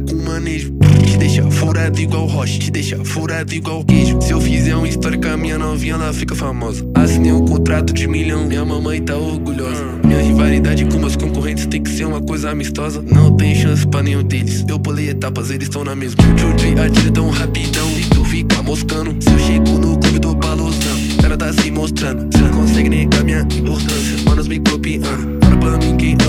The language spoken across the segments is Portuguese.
com manejo. Te deixa furado igual rocha, te deixa furado igual queijo. Se eu fizer uma história com a minha novinha, ela fica famosa. Assinei um contrato de milhão, minha mamãe tá orgulhosa. Minha rivalidade com meus concorrentes tem que ser uma coisa amistosa. Não tem chance pra nenhum deles. Eu pulei etapas, eles estão na mesma. Chutei atira tão rapidão e tu fica moscando. Se eu chego no clube do balosão, ela tá se mostrando. Você não consegue negar minha importância. Manos me copiando. Fala pra mim quem é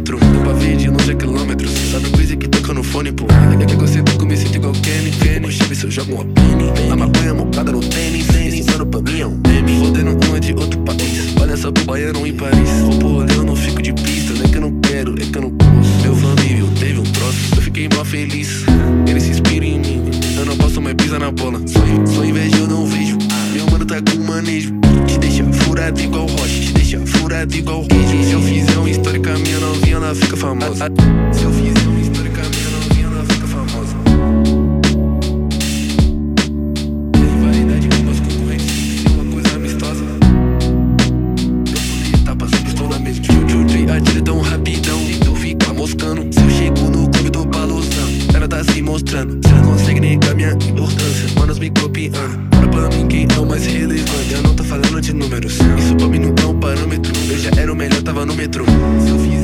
Deu pra ver de longe a quilômetros. Sabe o coisa que toca no fone, pô. É que que eu me sinto igual Kenny. Kenny, chave se eu jogo uma penny. A maconha mocada no tênis. Tênis, mano, pra mim é um meme. Fodendo um é de outro país. Olha só pro baiano em Paris. Vou rolê, eu não fico de pista. Não é que eu não quero, é que eu não posso. Meu família teve um troço. Eu fiquei mó feliz. Ele se inspira em mim. Eu não posso mais pisar na bola. Só, só inveja eu não vejo. Meu mano tá com manejo. Te deixa furado igual rocha. Igual. Se eu fizer uma história com a minha novinha, ela fica famosa. Se eu fizer se mostrando. Você não consegue minha importância. Manos me copiando. Pra mim quem é o mais relevante. Eu não tô falando de números. Isso pra mim não é um parâmetro. Eu já era o melhor, tava no metrô. Se eu fizer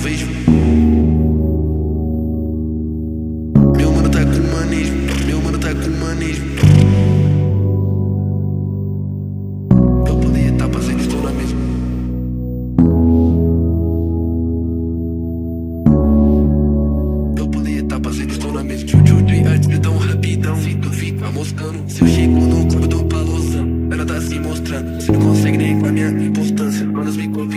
vejo. Meu mano tá com manejo, meu mano tá com manejo. Eu pulei tá eu estou na mesma. Eu poderia estar tá eu estou na mesma. Jujutsu e arte tão rapidão. Se fica moscando. Se eu chego no clube do Palosa, ela tá se mostrando. Você não consegue nem com a minha importância. Manos me colocam.